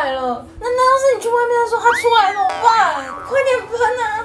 来了。那难道是你去外面的时候，他出来怎么办？快点喷！啊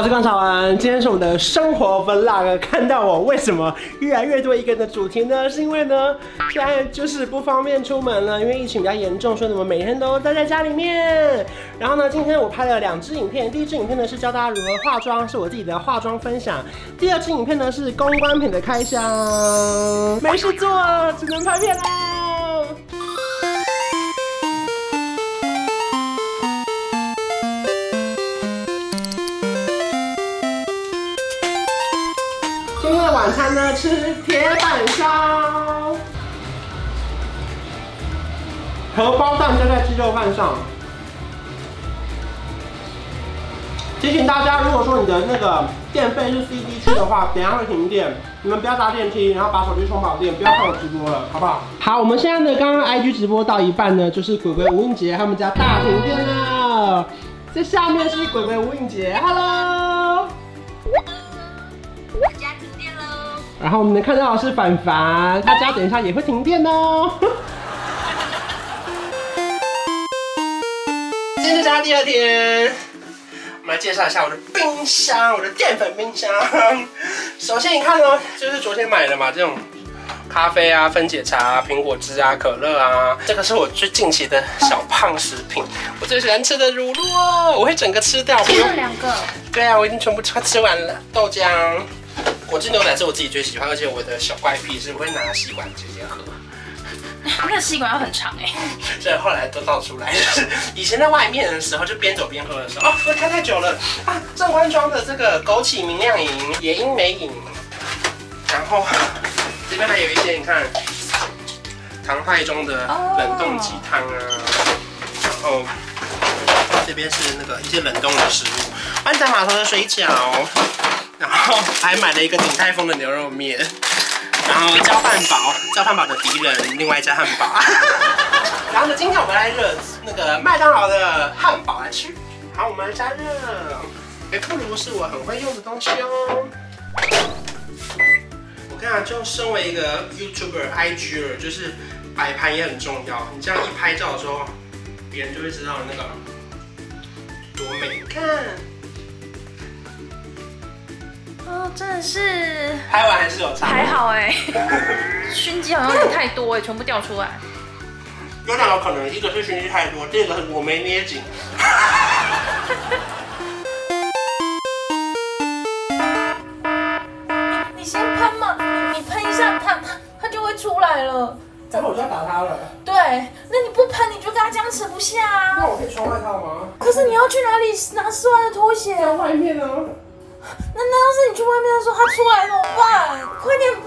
我是关韶文，今天是我们的生活 vlog。看到我为什么越来越多一个人的主题呢？是因为呢，现在就是不方便出门了，因为疫情比较严重，所以我们每天都待在家里面。然后呢，今天我拍了两支影片，第一支影片呢是教大家如何化妆，是我自己的化妆分享；第二支影片呢是公关品的开箱。没事做，只能拍片啦。晚餐呢，吃铁板烧，荷包蛋就在鸡肉饭上。提醒大家，如果说你的那个电费是 CD 区的话，等下会停电，你们不要搭电梯，然后把手机充饱电，不要看我直播了，好不好？好，我们现在呢，刚刚 IG 直播到一半呢，就是鬼鬼吴映洁他们家大停电了。这下面是鬼鬼吴映洁，Hello。然后我们能看到的是凡凡，他家等一下也会停电哦。今天是家第二天，我们来介绍一下我的冰箱，我的淀粉冰箱。首先你看哦，就是昨天买的嘛，这种咖啡啊、分解茶、苹果汁啊、可乐啊，这个是我最近期的小胖食品，我最喜欢吃的乳酪哦，我会整个吃掉。吃了两个。对啊，我已经全部快吃完了。豆浆。果汁牛奶是我自己最喜欢，而且我的小怪癖是我会拿吸管直接喝。那个吸管要很长哎，所以后来都倒出来。以前在外面的时候，就边走边喝的时候，哦，喝开太久了啊！正官庄的这个枸杞明亮饮、野樱梅饮，然后这边还有一些，你看唐太宗的冷冻鸡汤啊，然后这边是那个一些冷冻的食物，湾仔码头的水饺。然后还买了一个鼎泰丰的牛肉面，然后叫汉堡，叫汉堡的敌人，另外一家汉堡。然后呢，今天我们来热那个麦当劳的汉堡来吃。好，我们来加热。微波炉是我很会用的东西哦。我看啊，就身为一个 YouTuber、IGer，就是摆盘也很重要。你这样一拍照的时候，别人就会知道那个多美。看。哦，真的是拍完还是有差，还好哎，熏鸡好像有点太多哎，全部掉出来。有两个可能，一个是熏鸡太多，第二个是我没捏紧。你你先喷嘛，你你喷一下，它它它就会出来了。然后我就要打它了。对，那你不喷，你就跟它僵持不下啊。那我可以穿外套吗？可是你要去哪里拿室外的拖鞋？在外面呢。他说他出来怎么办？快点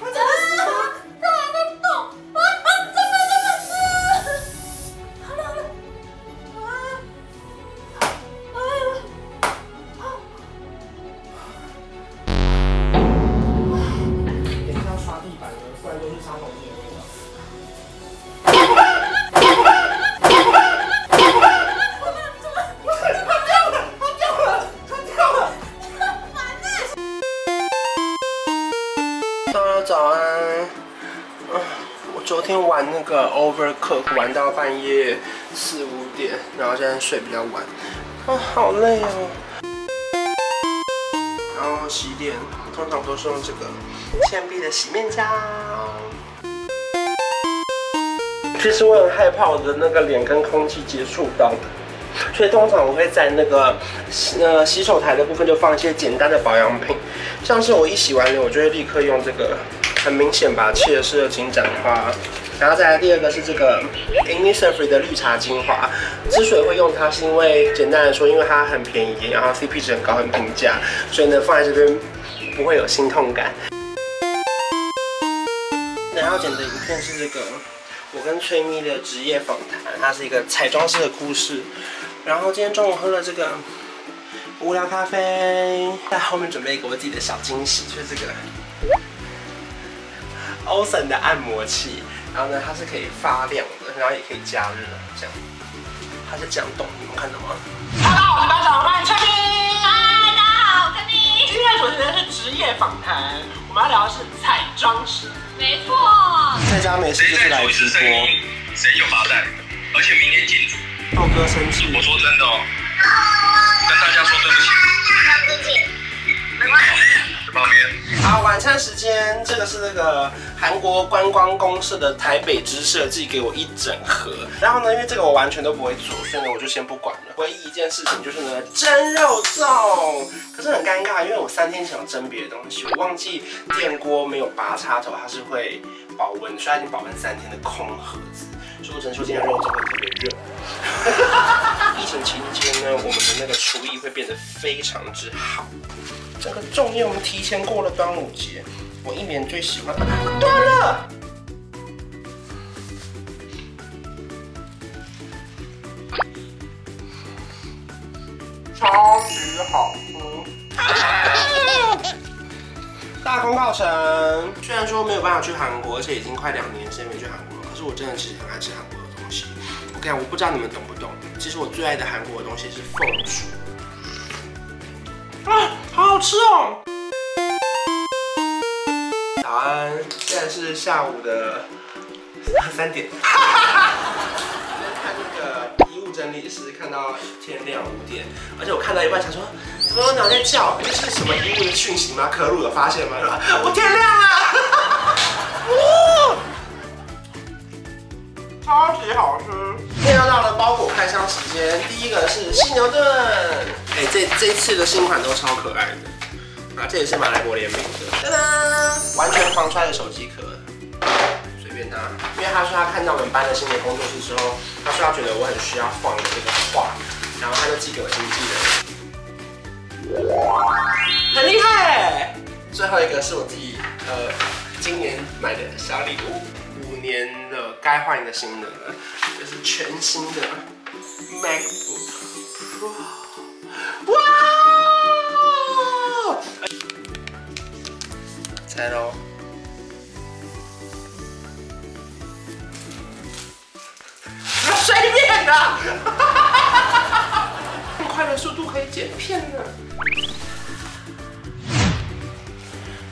快走早安。我昨天玩那个 Overcook 玩到半夜四五点，然后现在睡比较晚，啊，好累哦。然后洗脸，通常都是用这个倩碧的洗面胶。其实我很害怕我的那个脸跟空气接触到。所以通常我会在那个呃洗手台的部分就放一些简单的保养品，像是我一洗完脸，我就会立刻用这个，很明显吧，切尔氏的金盏花。然后再来第二个是这个 Innisfree 的绿茶精华，之所以会用它，是因为简单来说，因为它很便宜，然后 CP 值很高，很平价，所以呢放在这边不会有心痛感。然后剪的影片是这个。我跟崔咪的职业访谈，它是一个彩妆师的故事。然后今天中午喝了这个无聊咖啡，在后面准备给我自己的小惊喜，就是这个 Osen 的按摩器。然后呢，它是可以发亮的，然后也可以加热，这样。它是这样动，你们看到吗？大家好，我是班长，欢迎崔咪。嗨，大家好，我是崔咪。今天主持人是职业访谈，我们要聊的是彩妆师。没错，在家没事就是来直播，谁就发呆，而且明天进组。豆哥生气，我说真的哦，跟大家说对不起。对不起，没关系。好，晚餐时间，这个是那个韩国观光公社的台北支设计给我一整盒，然后呢，因为这个我完全都不会做，所以呢我就先不管了。唯一一件事情就是呢蒸肉粽，可是很尴尬，因为我三天前要蒸别的东西，我忘记电锅没有拔插头，它是会保温，所以它已经保温三天的空盒子，所以我只能说今天肉粽会特别热。疫情期间呢，我们的那个厨艺会变得非常之好。这个粽叶我们提前过了端午节，我一年最喜欢。断了，超级好。大功告成，虽然说没有办法去韩国，而且已经快两年时间没去韩国了，可是我真的其实很爱吃韩国的东西。我跟你讲，我不知道你们懂不懂，其实我最爱的韩国的东西是凤薯。啊，好好吃哦！早安，现在是下午的三点。看那个遗物整理师，看到天亮五点，而且我看到一半想说，怎么有鸟在叫？这是什么遗物的讯息吗？可鲁有发现吗？我天亮了！超级好吃。现在到了包裹开箱时间，第一个是犀牛盾，哎、欸，这这次的新款都超可爱的，啊，这也是马来博联名的，噔噔，完全防摔的手机壳，随便拿，因为他说他看到我们班的新的工作室之后，他说他觉得我很需要放的这个画，然后他就寄给我经纪人，很厉害。最后一个是我自己呃今年买的小礼物。五年了，该换一个新的了，就是全新的 MacBook 拆喽！随便的，这么快的速度可以剪片了。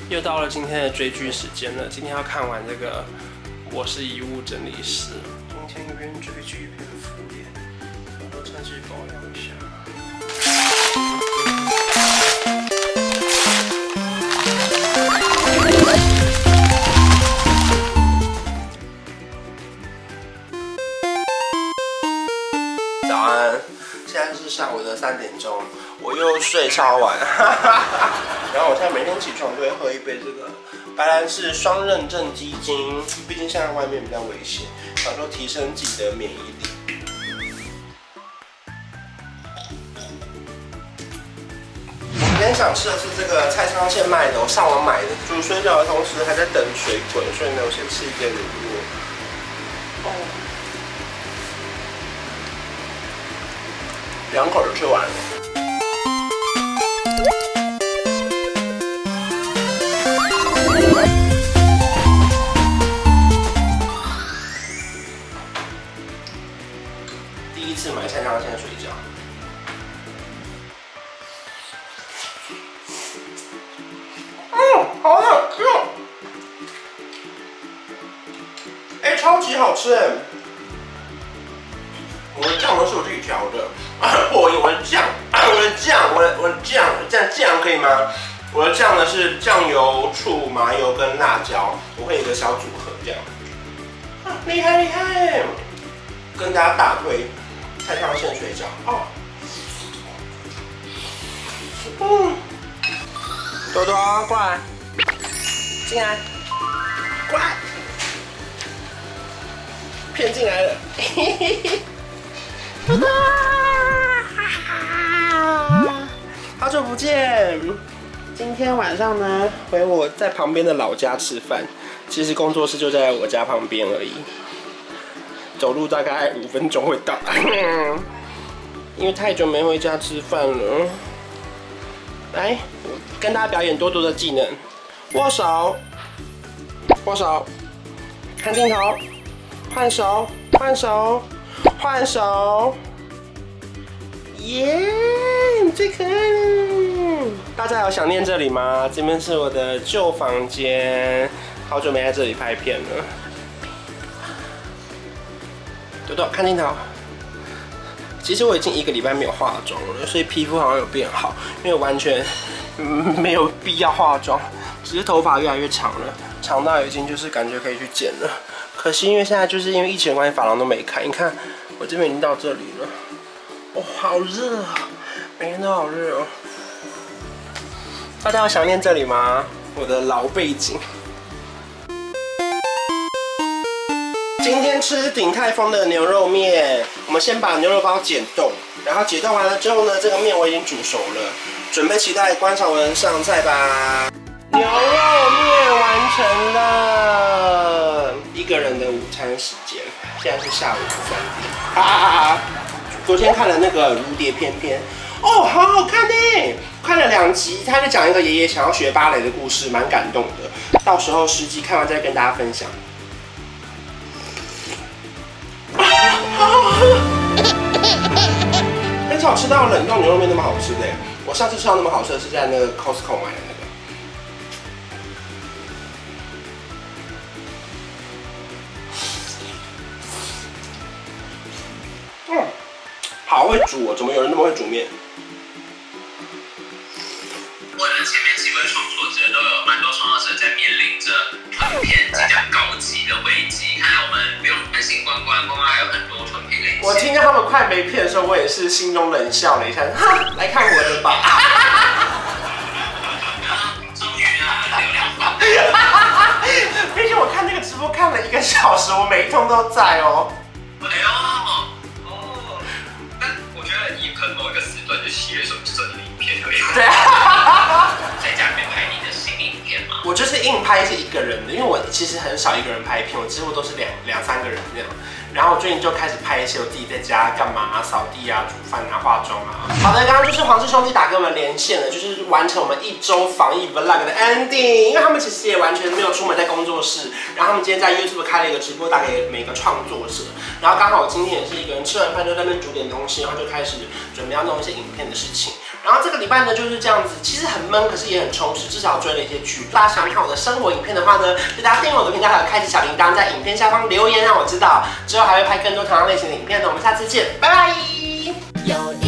又到了今天的追剧时间了，今天要看完这个。我是遗物整理师，今天一边追剧一边敷脸，然后趁机保养一下。睡超晚，然后我现在每天起床都会喝一杯这个。白兰氏双认证鸡精，毕竟现在外面比较危险，想说提升自己的免疫力。今天想吃的是这个菜仓线卖的，我上网买的。煮水饺的同时还在等水滚，所以呢，我先吃一点乳酪。哦，两口就吃完了。第一次买菜汤鲜水饺。好好吃哎超级好吃。哎我的酱呢是我自己调的。我有的酱我的酱我的 我的酱这酱可以吗？我的酱呢是酱油醋麻油跟辣椒我会有个小组合这样。厉害厉害。跟大家大推菜汤鲜水饺哦。嗯，多多过来，进来，过来，骗进来了。多多，好久不见。今天晚上呢，回我在旁边的老家吃饭。其实工作室就在我家旁边而已，走路大概五分钟会到。因为太久没回家吃饭了。来，跟大家表演多多的技能：握手、握手、看镜头、换手、换手。换手，耶！你最可爱了。大家有想念这里吗？这边是我的旧房间，好久没在这里拍片了。看镜头。其实我已经一个礼拜没有化妆了，所以皮肤好像有变好，因为完全 没有必要化妆，只是头发越来越长了，长到已经就是感觉可以去剪了。可惜因为现在就是因为疫情的关系，发廊都没开。你看我这边已经到这里了，哦，好热啊，每天都好热哦。大家有想念这里吗？我的老背景。今天吃鼎泰丰的牛肉面，我们先把牛肉包解冻，然后解冻完了之后呢，这个面我已经煮熟了，准备期待关韶文上菜吧。牛肉面完成了，一个人的午餐时间，现在是下午三点。哈哈哈！昨天看了那个《如蝶翩翩》，哦，好好看呢，看了两集，他就讲一个爷爷想要学芭蕾的故事，蛮感动的。到时候实际看完再跟大家分享。很少吃到冷冻牛肉面那么好吃的，我上次吃到那么好吃的是在那个 Costco 买的那个。嗯。好会煮哦，怎么有人那么会煮面？我的前面几位创作者都有蛮多创作者在面临着囤片即将告急的危机，看来我们不用担心关关，关关还有很多囤片。我听到他们快没片的时候，我也是心中冷笑了一下，哈，来看我的吧。终于啊，流量爆！毕竟我看那个直播看了一个小时，我每一通都在哦。哎呦。某一个时段就七月时候就整理影片而已。对啊，在家里面拍你的新影片嘛。我就是硬拍是一个人的，因为我其实很少一个人拍片，我几乎都是两两三个人这样。然后我最近就开始拍一些我自己在家干嘛啊，扫地啊、煮饭啊、化妆啊。好的，刚刚就是黄氏兄弟打给我们连线了，就是完成我们一周防疫 vlog 的 ending。因为他们其实也完全没有出门在工作室，然后他们今天在 YouTube 开了一个直播，打给每个创作者。然后刚好我今天也是一个人吃完饭就在那边煮点东西，然后就开始准备要弄一些影片的事情。然后这个礼拜呢就是这样子，其实很闷，可是也很充实，至少追了一些剧。大家想看我的生活影片的话呢，就大家订阅我的频道，还有开启小铃铛，在影片下方留言让我知道。之后还会拍更多同样类型的影片呢。我们下次见，拜拜。